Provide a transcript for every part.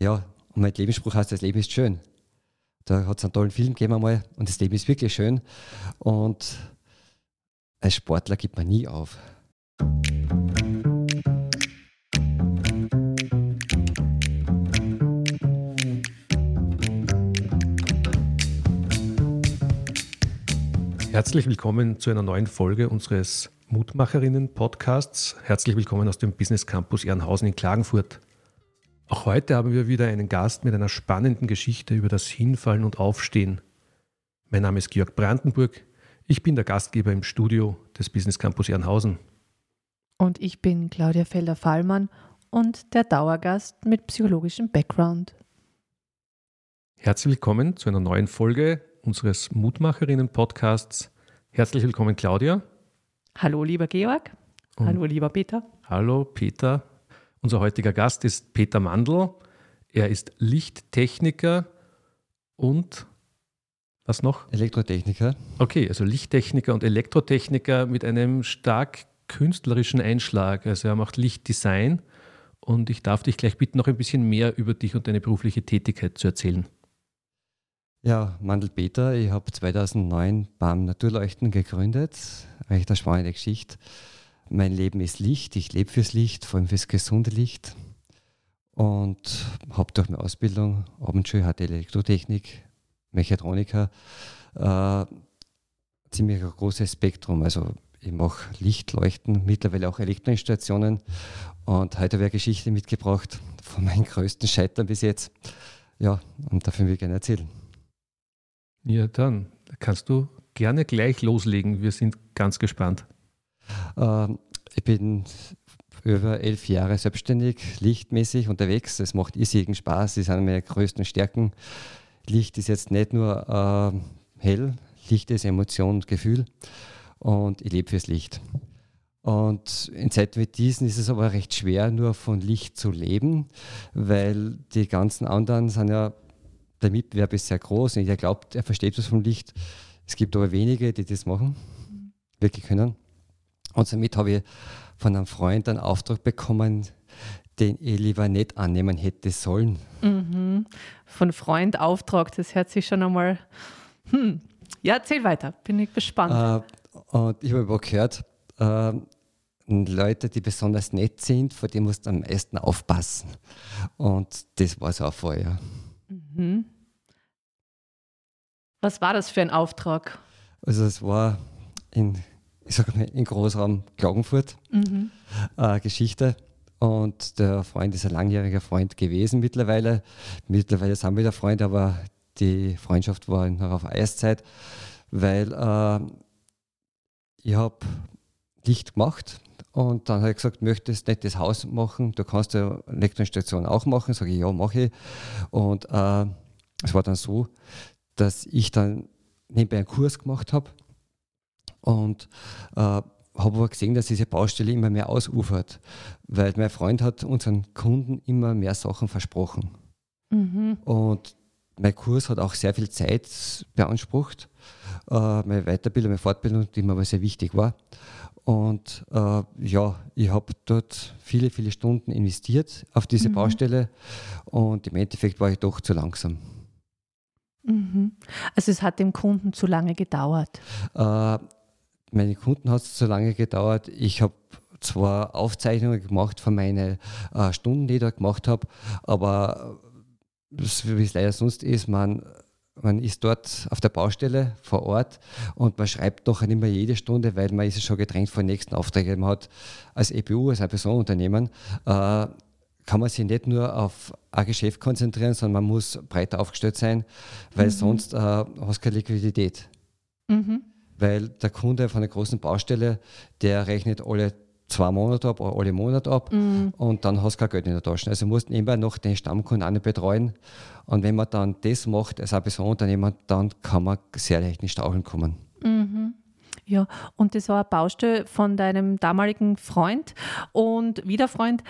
Ja, und mein Lebensspruch heißt, das Leben ist schön. Da hat es einen tollen Film gegeben einmal und das Leben ist wirklich schön. Und als Sportler gibt man nie auf. Herzlich willkommen zu einer neuen Folge unseres Mutmacherinnen-Podcasts. Herzlich willkommen aus dem Business Campus Ehrenhausen in Klagenfurt. Auch heute haben wir wieder einen Gast mit einer spannenden Geschichte über das Hinfallen und Aufstehen. Mein Name ist Georg Brandenburg. Ich bin der Gastgeber im Studio des Business Campus Ehrenhausen. Und ich bin Claudia Felder-Fallmann und der Dauergast mit psychologischem Background. Herzlich willkommen zu einer neuen Folge unseres Mutmacherinnen-Podcasts. Herzlich willkommen, Claudia. Hallo, lieber Georg. Und Hallo, lieber Peter. Hallo, Peter. Unser heutiger Gast ist Peter Mandl. Er ist Lichttechniker und was noch? Elektrotechniker. Okay, also Lichttechniker und Elektrotechniker mit einem stark künstlerischen Einschlag. Also er macht Lichtdesign und ich darf dich gleich bitten, noch ein bisschen mehr über dich und deine berufliche Tätigkeit zu erzählen. Ja, Mandel Peter, ich habe 2009 beim Naturleuchten gegründet. Recht eine spannende Geschichte. Mein Leben ist Licht, ich lebe fürs Licht, vor allem fürs gesunde Licht. Und habe durch meine Ausbildung, Abendschule, hatte Elektrotechnik, Mechatroniker, äh, ziemlich ein großes Spektrum. Also ich mache Lichtleuchten, mittlerweile auch Elektroinstallationen. Und heute habe ich eine Geschichte mitgebracht von meinen größten Scheitern bis jetzt. Ja, und davon will ich gerne erzählen. Ja, dann kannst du gerne gleich loslegen. Wir sind ganz gespannt. Ähm, ich bin über elf Jahre selbstständig, lichtmäßig unterwegs. Es macht irrsinnigen Spaß. Das sind meine größten Stärken. Licht ist jetzt nicht nur äh, hell, Licht ist Emotion und Gefühl. Und ich lebe fürs Licht. Und in Zeiten wie diesen ist es aber recht schwer, nur von Licht zu leben, weil die ganzen anderen sind ja, der Mitbewerb ist sehr groß und jeder glaubt, er versteht was vom Licht. Es gibt aber wenige, die das machen, wirklich können. Und somit habe ich von einem Freund einen Auftrag bekommen, den ich lieber nicht annehmen hätte sollen. Mhm. Von Freund Auftrag, das hört sich schon einmal. Hm. Ja, erzähl weiter, bin ich gespannt. Äh, und ich habe gehört, äh, Leute, die besonders nett sind, vor denen musst du am meisten aufpassen. Und das war so ein Feuer. Mhm. Was war das für ein Auftrag? Also es war in ich sage mal, in Großraum Klagenfurt mhm. äh, Geschichte. Und der Freund ist ein langjähriger Freund gewesen mittlerweile. Mittlerweile sind wir wieder Freunde, aber die Freundschaft war noch auf Eiszeit, weil äh, ich habe Licht gemacht und dann habe ich gesagt, möchtest nicht das Haus machen, du kannst ja Elektroinstation auch machen. Sage ich, ja, mache ich. Und äh, es war dann so, dass ich dann nebenbei einen Kurs gemacht habe und äh, habe aber gesehen, dass diese Baustelle immer mehr ausufert, weil mein Freund hat unseren Kunden immer mehr Sachen versprochen. Mhm. Und mein Kurs hat auch sehr viel Zeit beansprucht. Äh, meine Weiterbildung, meine Fortbildung, die mir aber sehr wichtig war. Und äh, ja, ich habe dort viele, viele Stunden investiert auf diese mhm. Baustelle und im Endeffekt war ich doch zu langsam. Mhm. Also es hat dem Kunden zu lange gedauert. Äh, meine Kunden hat es zu lange gedauert. Ich habe zwar Aufzeichnungen gemacht von meinen äh, Stunden, die ich da gemacht habe, aber wie es leider sonst ist, man, man ist dort auf der Baustelle vor Ort und man schreibt doch nicht mehr jede Stunde, weil man ist schon gedrängt vor den nächsten Aufträgen. Man hat als EPU, als ein Personenunternehmen, äh, kann man sich nicht nur auf ein Geschäft konzentrieren, sondern man muss breiter aufgestellt sein, weil mhm. sonst äh, hast du keine Liquidität. Mhm weil der Kunde von einer großen Baustelle, der rechnet alle zwei Monate ab oder alle Monate ab mhm. und dann hast du kein Geld in der Tasche. Also du musst immer noch den Stammkunden auch nicht betreuen. Und wenn man dann das macht als ein Personenunternehmer, dann kann man sehr leicht in Staucheln kommen. Mhm. Ja, und das war eine Baustelle von deinem damaligen Freund und Wiederfreund.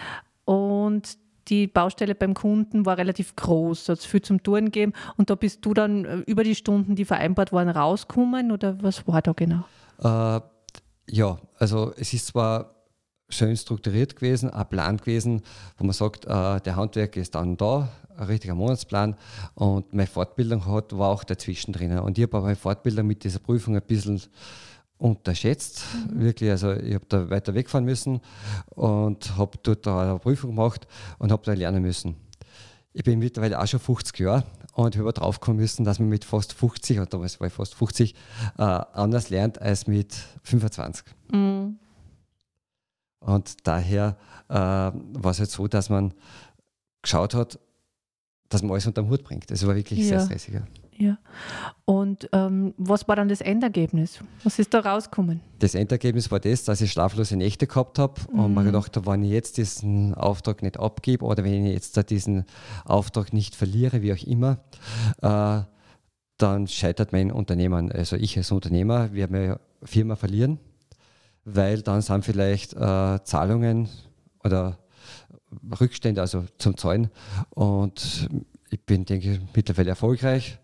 Und die Baustelle beim Kunden war relativ groß, hat es viel zum Touren gegeben und da bist du dann äh, über die Stunden, die vereinbart waren, rausgekommen oder was war da genau? Äh, ja, also es ist zwar schön strukturiert gewesen, ein Plan gewesen, wo man sagt, äh, der Handwerker ist dann da, ein richtiger Monatsplan und meine Fortbildung hat, war auch dazwischen drin. Und ich habe meine Fortbildung mit dieser Prüfung ein bisschen unterschätzt. Mhm. Wirklich, also ich habe da weiter wegfahren müssen und habe dort eine Prüfung gemacht und habe da lernen müssen. Ich bin mittlerweile auch schon 50 Jahre und habe drauf kommen müssen, dass man mit fast 50, und damals war ich fast 50, äh, anders lernt als mit 25. Mhm. Und daher äh, war es halt so, dass man geschaut hat, dass man alles unter den Hut bringt. Das war wirklich ja. sehr stressig. Ja. Und ähm, was war dann das Endergebnis? Was ist da rausgekommen? Das Endergebnis war das, dass ich schlaflose Nächte gehabt habe mhm. und mir gedacht habe, wenn ich jetzt diesen Auftrag nicht abgebe oder wenn ich jetzt diesen Auftrag nicht verliere, wie auch immer, äh, dann scheitert mein Unternehmen. Also ich als Unternehmer werde meine Firma verlieren, weil dann sind vielleicht äh, Zahlungen oder Rückstände, also zum Zahlen. Und ich bin, denke ich, mittlerweile erfolgreich.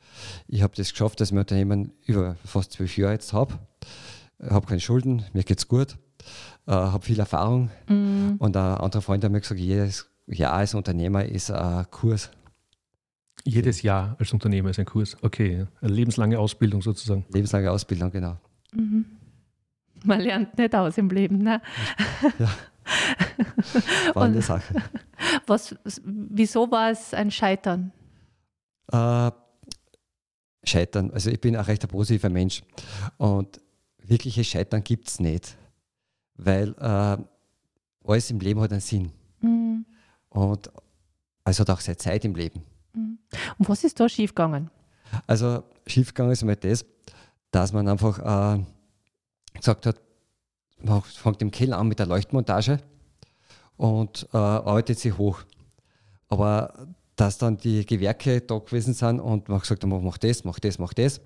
Ich habe das geschafft, dass ich mein Unternehmen über fast zwölf Jahre jetzt habe. Ich habe keine Schulden, mir geht es gut, äh, habe viel Erfahrung. Mhm. Und ein anderer Freund hat mir gesagt, jedes Jahr als Unternehmer ist ein Kurs. Jedes Jahr als Unternehmer ist ein Kurs. Okay, eine lebenslange Ausbildung sozusagen. Lebenslange Ausbildung, genau. Mhm. Man lernt nicht aus im Leben, ne? Ja. War eine Sache. Was, wieso war es ein Scheitern? Äh, Scheitern, also ich bin ein recht positiver Mensch und wirkliches Scheitern gibt es nicht, weil äh, alles im Leben hat einen Sinn. Mhm. Und es hat auch seine Zeit im Leben. Mhm. Und was ist da schiefgegangen? Also schiefgegangen ist einmal das, dass man einfach äh, gesagt hat, man fängt im Keller an mit der Leuchtmontage und äh, arbeitet sich hoch. Aber dass dann die Gewerke da gewesen sind und man gesagt hat, mach das, mach das, mach das.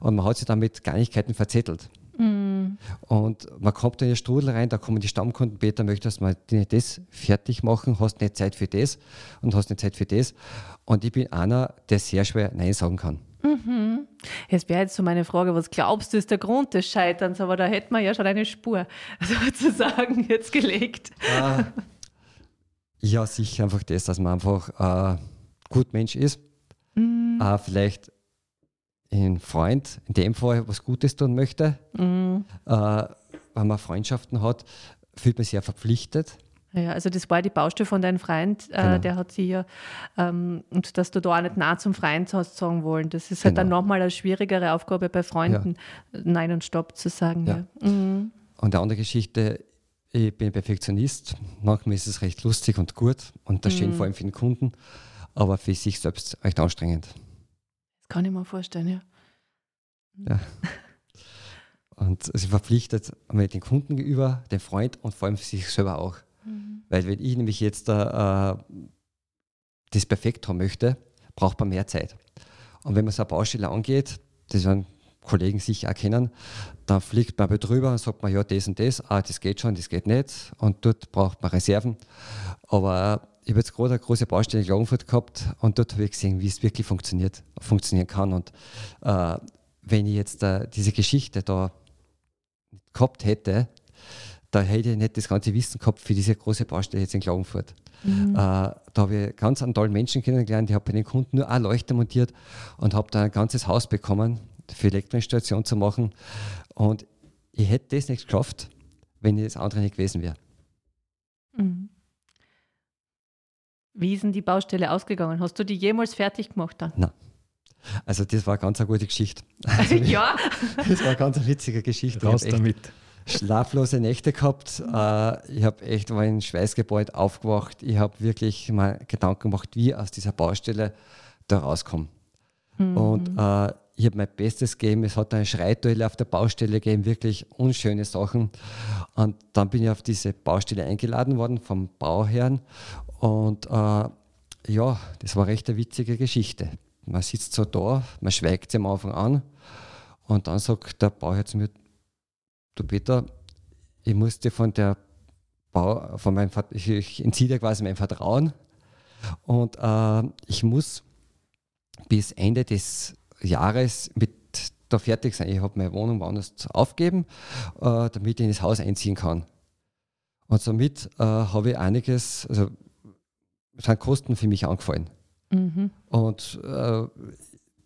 Und man hat sich dann mit Kleinigkeiten verzettelt. Mm. Und man kommt in den Strudel rein, da kommen die Stammkunden, Peter, möchtest du mal das fertig machen, hast nicht Zeit für das und hast nicht Zeit für das. Und ich bin einer, der sehr schwer Nein sagen kann. Mhm. Jetzt wäre jetzt so meine Frage, was glaubst du ist der Grund des Scheiterns? Aber da hätten wir ja schon eine Spur sozusagen jetzt gelegt. Ah, ja, sicher einfach das, dass man einfach ein gut Mensch ist. Mhm. Äh, vielleicht ein Freund, in dem Fall was Gutes tun möchte. Mhm. Äh, wenn man Freundschaften hat, fühlt man sich ja verpflichtet. Ja, also das war die Baustelle von deinem Freund, äh, genau. der hat sie ja, ähm, und dass du da auch nicht nah zum Freund hast sagen wollen. Das ist halt genau. dann nochmal eine schwierigere Aufgabe bei Freunden, ja. Nein und Stopp zu sagen. Ja. ja. Mhm. Und die andere Geschichte, ich bin Perfektionist. Manchmal ist es recht lustig und gut und das mhm. schön vor allem für den Kunden, aber für sich selbst recht anstrengend. Das kann ich mir vorstellen, ja. Ja. Und sie verpflichtet mit den Kunden gegenüber, dem Freund und vor allem für sich selber auch. Mhm. Weil wenn ich nämlich jetzt äh, das perfekt haben möchte, braucht man mehr Zeit. Und wenn man so eine Baustelle angeht, das werden Kollegen sicher erkennen, dann fliegt man drüber und sagt man, ja, das und das, ah, das geht schon, das geht nicht. Und dort braucht man Reserven. Aber ich habe jetzt gerade eine große Baustelle in Klagenfurt gehabt und dort habe ich gesehen, wie es wirklich funktioniert, funktionieren kann. Und äh, wenn ich jetzt äh, diese Geschichte da gehabt hätte, da hätte ich nicht das ganze Wissen gehabt für diese große Baustelle jetzt in Klagenfurt. Mhm. Äh, da habe ich ganz einen tollen Menschen kennengelernt. Ich habe bei den Kunden nur eine Leuchte montiert und habe da ein ganzes Haus bekommen, für Elektroinstallation zu machen. Und ich hätte das nicht geschafft, wenn das andere nicht gewesen wäre. Mhm. Wie ist denn die Baustelle ausgegangen? Hast du die jemals fertig gemacht dann? Nein. Also das war eine ganz eine gute Geschichte. Also, ja. das war eine ganz witzige Geschichte. Raus damit. Schlaflose Nächte gehabt. Äh, ich habe echt war in Schweißgebäude aufgewacht. Ich habe wirklich mal Gedanken gemacht, wie aus dieser Baustelle da rauskomme. Mhm. Und äh, ich habe mein Bestes gegeben. Es hat eine Schreituelle auf der Baustelle gegeben, wirklich unschöne Sachen. Und dann bin ich auf diese Baustelle eingeladen worden vom Bauherrn. Und äh, ja, das war recht eine witzige Geschichte. Man sitzt so da, man schweigt am Anfang an. Und dann sagt der Bauherr zu mir, du Peter, ich muss dir von der Bau, von meinem, ich, ich entziehe dir quasi mein Vertrauen. Und äh, ich muss bis Ende des Jahres mit da fertig sein. Ich habe meine Wohnung woanders aufgeben, äh, damit ich in das Haus einziehen kann. Und somit äh, habe ich einiges, also sind Kosten für mich angefallen. Mhm. Und äh,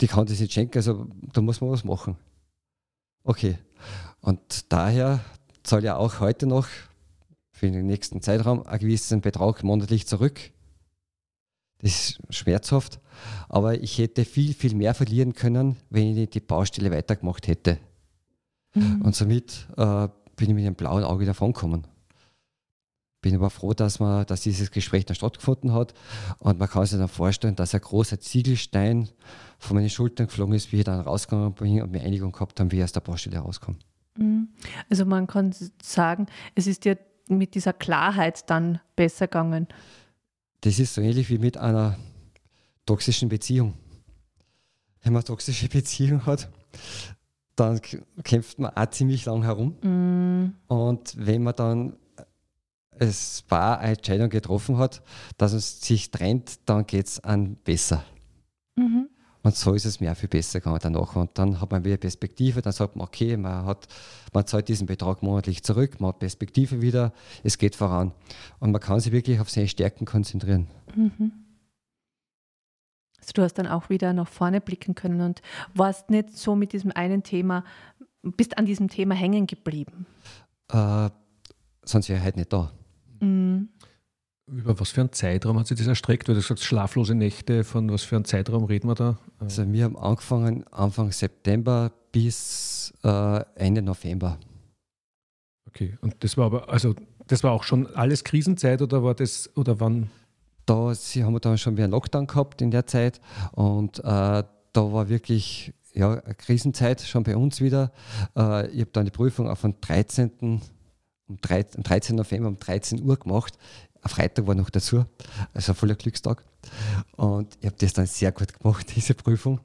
die kann das nicht schenken, also da muss man was machen. Okay. Und daher zahle ich auch heute noch für den nächsten Zeitraum einen gewissen Betrag monatlich zurück. Das ist schmerzhaft, aber ich hätte viel, viel mehr verlieren können, wenn ich die Baustelle weitergemacht hätte. Mhm. Und somit äh, bin ich mit einem blauen Auge davongekommen. Bin aber froh, dass, man, dass dieses Gespräch dann stattgefunden hat. Und man kann sich dann vorstellen, dass ein großer Ziegelstein von meinen Schultern geflogen ist, wie ich dann rausgegangen bin und mir Einigung gehabt haben, wie ich aus der Baustelle rauskomme. Mhm. Also man kann sagen, es ist dir mit dieser Klarheit dann besser gegangen. Das ist so ähnlich wie mit einer toxischen Beziehung. Wenn man eine toxische Beziehung hat, dann kämpft man auch ziemlich lang herum. Mm. Und wenn man dann es war eine Entscheidung getroffen hat, dass es sich trennt, dann geht es an besser. Mhm. Und so ist es mir auch viel besser gegangen danach. Und dann hat man wieder Perspektive, dann sagt man, okay, man, hat, man zahlt diesen Betrag monatlich zurück, man hat Perspektive wieder, es geht voran. Und man kann sich wirklich auf seine Stärken konzentrieren. Mhm. Also du hast dann auch wieder nach vorne blicken können und warst nicht so mit diesem einen Thema, bist an diesem Thema hängen geblieben. Äh, sonst wäre ich heute nicht da. Über was für einen Zeitraum hat sich das erstreckt? Weil du sagst, schlaflose Nächte, von was für einem Zeitraum reden wir da? Also wir haben angefangen Anfang September bis äh, Ende November. Okay, und das war aber, also das war auch schon alles Krisenzeit oder war das, oder wann? Da sie haben wir dann schon wieder einen Lockdown gehabt in der Zeit und äh, da war wirklich ja, eine Krisenzeit schon bei uns wieder. Äh, ich habe dann die Prüfung auf den 13. Um 13, am 13. November um 13 Uhr gemacht. Ein Freitag war noch dazu, also ein voller Glückstag. Und ich habe das dann sehr gut gemacht, diese Prüfung.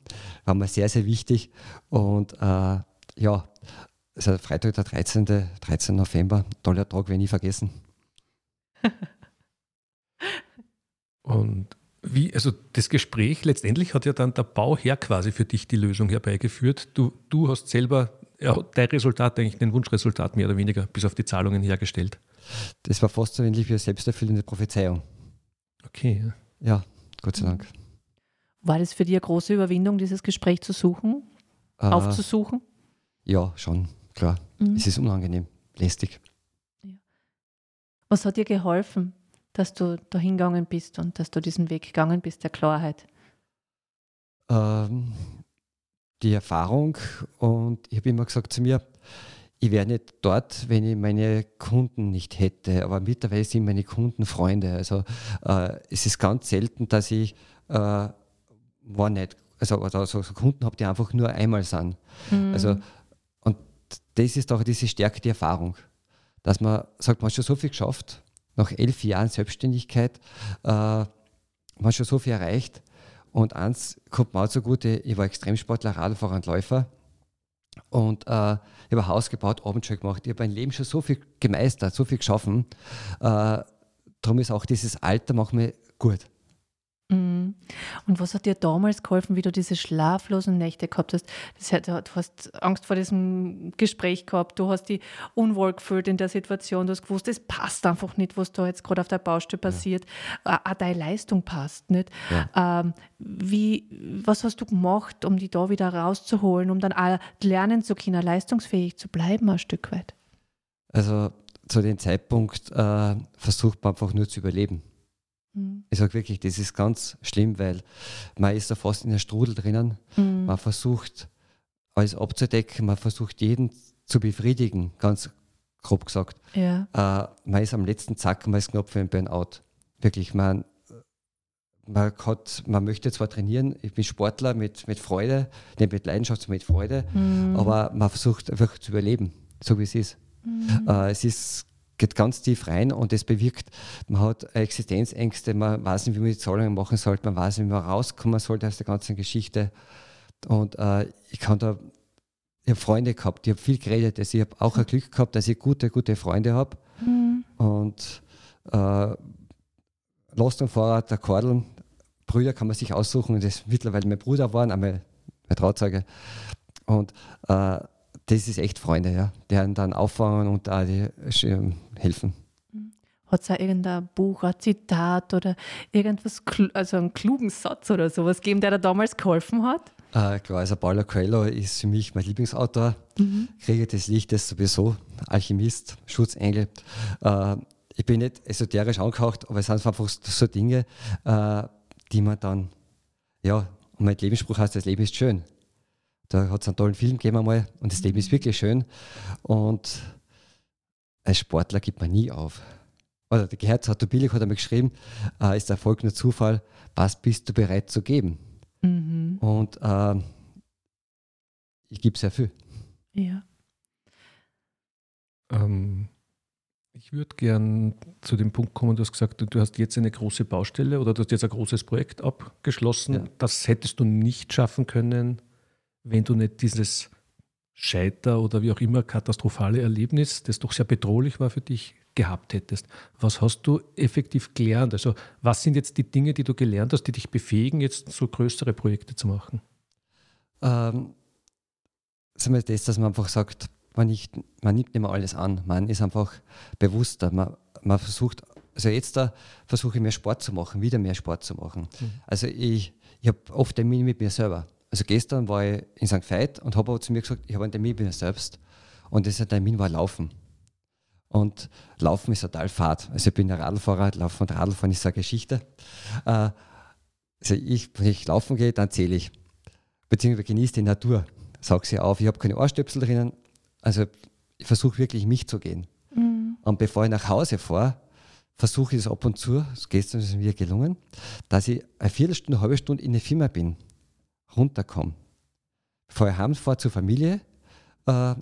War mir sehr, sehr wichtig. Und äh, ja, also Freitag, der 13. 13. November, toller Tag, wenn ich vergessen. Und wie, also das Gespräch letztendlich hat ja dann der Bauherr quasi für dich die Lösung herbeigeführt. Du, du hast selber ja, dein Resultat, eigentlich dein Wunschresultat mehr oder weniger, bis auf die Zahlungen hergestellt. Das war fast so ähnlich wie eine selbsterfüllende Prophezeiung. Okay. Ja, Gott sei Dank. War das für dich eine große Überwindung, dieses Gespräch zu suchen, äh, aufzusuchen? Ja, schon, klar. Mhm. Es ist unangenehm, lästig. Ja. Was hat dir geholfen, dass du da hingegangen bist und dass du diesen Weg gegangen bist, der Klarheit? Ähm, die Erfahrung und ich habe immer gesagt zu mir, ich wäre nicht dort, wenn ich meine Kunden nicht hätte. Aber mittlerweile sind meine Kunden Freunde. Also äh, es ist ganz selten, dass ich äh, war nicht, also, also so Kunden habe, die einfach nur einmal sind. Mhm. Also, und das ist auch diese Stärke, die Erfahrung. Dass man sagt, man hat schon so viel geschafft, nach elf Jahren Selbstständigkeit, äh, man hat schon so viel erreicht. Und eins kommt mir auch zugute, ich war Extremsportler, Radfahrer und Läufer. Und äh, ich habe ein Haus gebaut, Abendschule gemacht. Ich habe mein Leben schon so viel gemeistert, so viel geschaffen. Äh, darum ist auch dieses Alter macht mir gut. Mhm. Und was hat dir damals geholfen, wie du diese schlaflosen Nächte gehabt hast? Das, du hast Angst vor diesem Gespräch gehabt, du hast dich unwohl gefühlt in der Situation, du hast gewusst, es passt einfach nicht, was da jetzt gerade auf der Baustelle passiert. Ja. Auch deine Leistung passt nicht. Ja. Ähm, wie, was hast du gemacht, um die da wieder rauszuholen, um dann auch lernen zu können, leistungsfähig zu bleiben, ein Stück weit? Also zu dem Zeitpunkt äh, versucht man einfach nur zu überleben. Mhm. Ich sage wirklich, das ist ganz schlimm, weil man ist da fast in der Strudel drinnen. Mhm. Man versucht alles abzudecken, man versucht jeden zu befriedigen, ganz grob gesagt. Ja. Äh, man ist am letzten Zack, man ist knapp für ein Burnout. Wirklich, man, man, hat, man möchte zwar trainieren, ich bin Sportler mit, mit Freude, nicht mit Leidenschaft, sondern mit Freude, mhm. aber man versucht einfach zu überleben, so wie es ist. Mhm. Äh, es ist geht ganz tief rein und das bewirkt, man hat Existenzängste, man weiß nicht, wie man die Zahlungen machen sollte, man weiß nicht, wie man rauskommen sollte aus der ganzen Geschichte. Und äh, ich kann da, ich habe Freunde gehabt, ich habe viel geredet, also ich habe auch ein Glück gehabt, dass ich gute, gute Freunde habe. Mhm. Und äh, Lost und Fahrrad, der Kordeln, Brüder kann man sich aussuchen, das ist mittlerweile mein Bruder waren, einmal mein Trauzeuge. Und äh, das ist echt Freunde, ja, die dann auffangen und da die helfen. Hat es auch irgendein Buch, ein Zitat oder irgendwas, also einen klugen Satz oder sowas gegeben, der dir damals geholfen hat? Äh, klar, also Paulo Coelho ist für mich mein Lieblingsautor. Mhm. Kriege des Lichtes sowieso, Alchemist, Schutzengel. Äh, ich bin nicht esoterisch angehaucht, aber es sind einfach so Dinge, äh, die man dann, ja, und mein Lebensspruch heißt, das Leben ist schön. Da hat es einen tollen Film gegeben einmal und das Leben ist wirklich schön. Und als Sportler gibt man nie auf. Oder der Gerhard Satobilik hat einmal geschrieben, äh, ist Erfolg nur Zufall, was bist du bereit zu geben? Mhm. Und äh, ich gebe sehr viel. Ja. Ähm, ich würde gern zu dem Punkt kommen, du hast gesagt, du hast jetzt eine große Baustelle oder du hast jetzt ein großes Projekt abgeschlossen. Ja. Das hättest du nicht schaffen können, wenn du nicht dieses Scheiter oder wie auch immer katastrophale Erlebnis, das doch sehr bedrohlich war für dich, gehabt hättest. Was hast du effektiv gelernt? Also was sind jetzt die Dinge, die du gelernt hast, die dich befähigen, jetzt so größere Projekte zu machen? Ähm, sagen wir das, dass man einfach sagt, man, nicht, man nimmt nicht mehr alles an. Man ist einfach bewusster. Man, man versucht, also jetzt da versuche ich mehr Sport zu machen, wieder mehr Sport zu machen. Mhm. Also ich, ich habe oft Termine mit mir selber. Also gestern war ich in St. Veit und habe aber zu mir gesagt, ich habe einen Termin mit mir selbst. Und dieser Termin war Laufen. Und Laufen ist total fad. Also ich bin ein Radlfahrer, Laufen und Radlfahren ist eine Geschichte. Äh, also ich, wenn ich laufen gehe, dann zähle ich. Beziehungsweise genieße die Natur. Sag sie auf, ich habe keine Ohrstöpsel drinnen. Also ich versuche wirklich mich zu gehen. Mhm. Und bevor ich nach Hause fahre, versuche ich es ab und zu, gestern ist es mir gelungen, dass ich eine Viertelstunde, eine halbe Stunde in der Firma bin, runterkomme. Bevor ich heimfahre zur Familie, äh,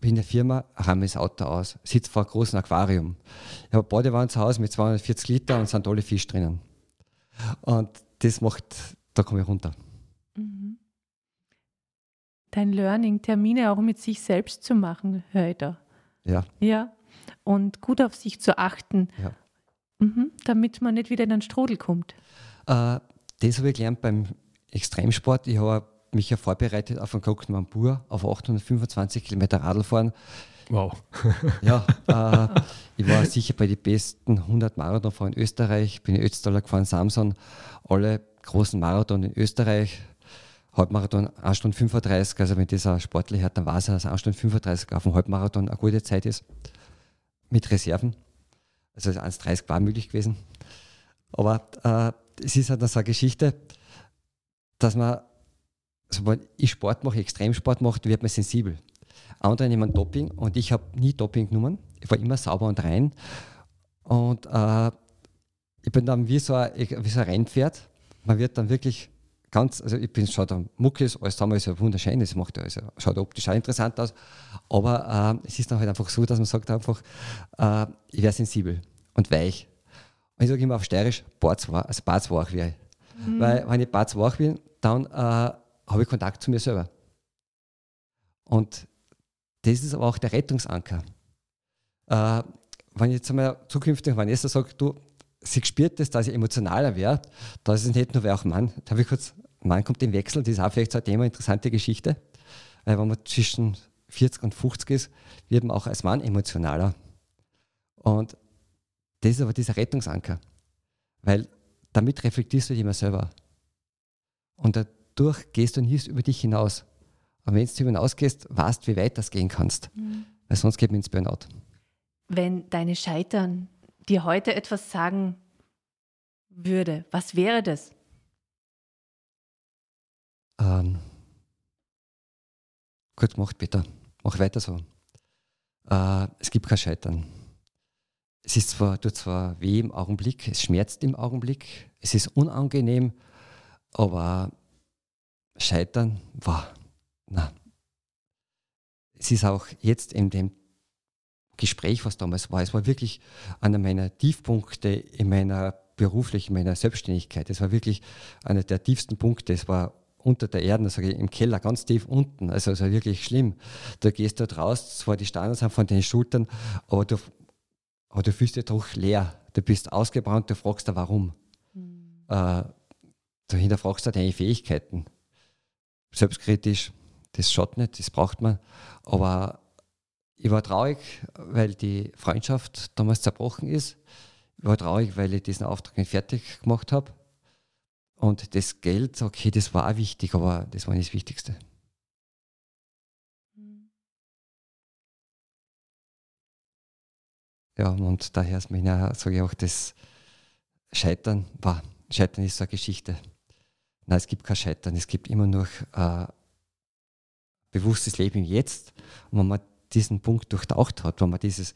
bin in der Firma, räume das Auto aus, sitze vor einem großen Aquarium. Ich habe eine Badewanne zu Hause mit 240 Liter und sind alle Fisch drinnen. Und das macht, da komme ich runter. Mhm. Dein Learning, Termine auch mit sich selbst zu machen, höre ich da. Ja. Ja. Und gut auf sich zu achten, ja. mhm, damit man nicht wieder in den Strudel kommt. Äh, das habe ich gelernt beim Extremsport. Ich habe mich ja vorbereitet auf einen Glocken Mampur auf 825 Kilometer Radlfahren. Wow. ja, äh, ich war sicher bei den besten 100 Marathonfahrern in Österreich, bin in Ötztaler gefahren, Samson, alle großen Marathon in Österreich. Halbmarathon 1 Stunde 35, also wenn dieser sportlich hat, dann weiß er, dass 1 Stunde 35 auf dem Halbmarathon eine gute Zeit ist. Mit Reserven. Also 1,30 war möglich gewesen. Aber äh, es ist halt so eine Geschichte, dass man also wenn ich Sport mache, Extremsport mache, wird man sensibel. Andere nehmen Doping und ich habe nie Doping genommen. Ich war immer sauber und rein. Und äh, ich bin dann wie so, ein, wie so ein Rennpferd. Man wird dann wirklich ganz, also ich bin schon der Muckis, alles zusammen ist ja wunderschön, das macht also, schaut optisch auch interessant aus. Aber äh, es ist dann halt einfach so, dass man sagt einfach, äh, ich wäre sensibel und weich. Und ich sage immer auf Steirisch, Barzwach, also wäre mhm. Weil wenn ich Barzwach bin, dann äh, habe ich Kontakt zu mir selber. Und das ist aber auch der Rettungsanker. Äh, wenn jetzt einmal zukünftig Vanessa sagt, du, sie spürt das, dass ich emotionaler wäre, da ist es nicht nur, wer auch Mann, da habe ich kurz, Mann kommt im Wechsel, das ist auch vielleicht so ein Thema, interessante Geschichte. Weil wenn man zwischen 40 und 50 ist, wird man auch als Mann emotionaler. Und das ist aber dieser Rettungsanker. Weil damit reflektierst du dich immer selber. Und der durch gehst du nicht über dich hinaus. Aber wenn du hinausgehst, weißt du, wie weit das gehen kannst. Mhm. Weil sonst geht man ins Burnout. Wenn deine Scheitern dir heute etwas sagen würde, was wäre das? Ähm, gut, mach bitte. Mach weiter so. Äh, es gibt kein Scheitern. Es ist zwar, tut zwar weh im Augenblick, es schmerzt im Augenblick, es ist unangenehm, aber Scheitern war, na, es ist auch jetzt in dem Gespräch, was damals war, es war wirklich einer meiner Tiefpunkte in meiner beruflichen, meiner Selbstständigkeit. Es war wirklich einer der tiefsten Punkte. Es war unter der Erde, also im Keller, ganz tief unten. Also es war wirklich schlimm. Du gehst dort raus, zwar die Steine sind von den Schultern, aber du, aber du fühlst dich doch leer. Du bist ausgebrannt, du fragst dich, warum. Mhm. Äh, du hinterfragst deine Fähigkeiten selbstkritisch, das schaut nicht, das braucht man. Aber ich war traurig, weil die Freundschaft damals zerbrochen ist. Ich war traurig, weil ich diesen Auftrag nicht fertig gemacht habe. Und das Geld, okay, das war auch wichtig, aber das war nicht das Wichtigste. Ja, und daher sage ich auch, das Scheitern, war, Scheitern ist so eine Geschichte. Nein, es gibt kein Scheitern, es gibt immer nur äh, bewusstes Leben im Jetzt. Und wenn man diesen Punkt durchtaucht hat, wenn man, dieses,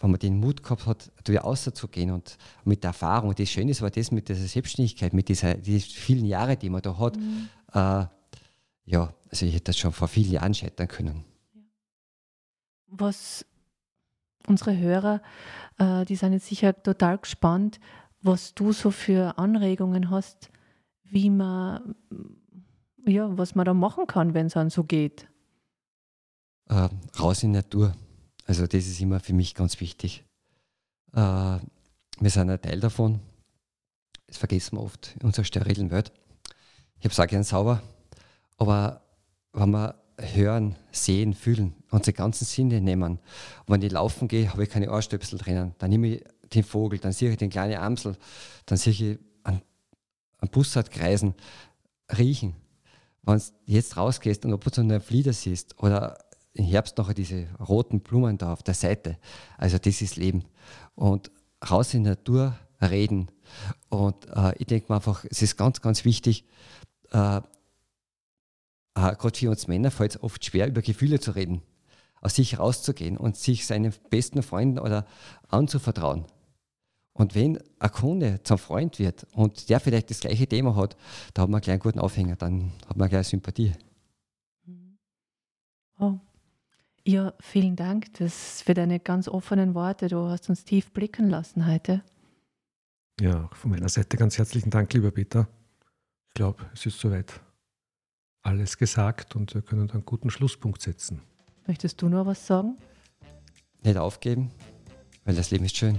wenn man den Mut gehabt hat, wieder auszugehen und mit der Erfahrung, das Schöne ist aber das mit dieser Selbstständigkeit, mit dieser, die vielen Jahre, die man da hat, mhm. äh, ja, also ich hätte das schon vor vielen Jahren scheitern können. Was unsere Hörer, äh, die sind jetzt sicher total gespannt, was du so für Anregungen hast, wie man, ja, was man da machen kann, wenn es dann so geht. Äh, raus in die Natur. Also das ist immer für mich ganz wichtig. Äh, wir sind ein Teil davon. Das vergessen wir oft in unserer sterilen Welt. Ich habe es auch gern sauber, aber wenn wir hören, sehen, fühlen, unsere ganzen Sinne nehmen. Und wenn ich laufen gehe, habe ich keine Ohrstöpsel drinnen. Dann nehme ich den Vogel, dann sehe ich den kleinen Amsel, dann sehe ich einen Bussard kreisen, riechen. Wenn du jetzt rausgehst und ob du eine Flieder siehst oder im Herbst noch diese roten Blumen da auf der Seite, also das ist Leben. Und raus in die Natur reden. Und äh, ich denke mir einfach, es ist ganz, ganz wichtig, äh, äh, gerade für uns Männer fällt es oft schwer, über Gefühle zu reden, aus sich rauszugehen und sich seinen besten Freunden oder anzuvertrauen. Und wenn ein Kunde zum Freund wird und der vielleicht das gleiche Thema hat, da hat man gleich einen guten Aufhänger, dann hat man gleich Sympathie. Oh. Ja, vielen Dank das für deine ganz offenen Worte. Du hast uns tief blicken lassen heute. Ja, von meiner Seite ganz herzlichen Dank, lieber Peter. Ich glaube, es ist soweit alles gesagt und wir können einen guten Schlusspunkt setzen. Möchtest du noch was sagen? Nicht aufgeben, weil das Leben ist schön.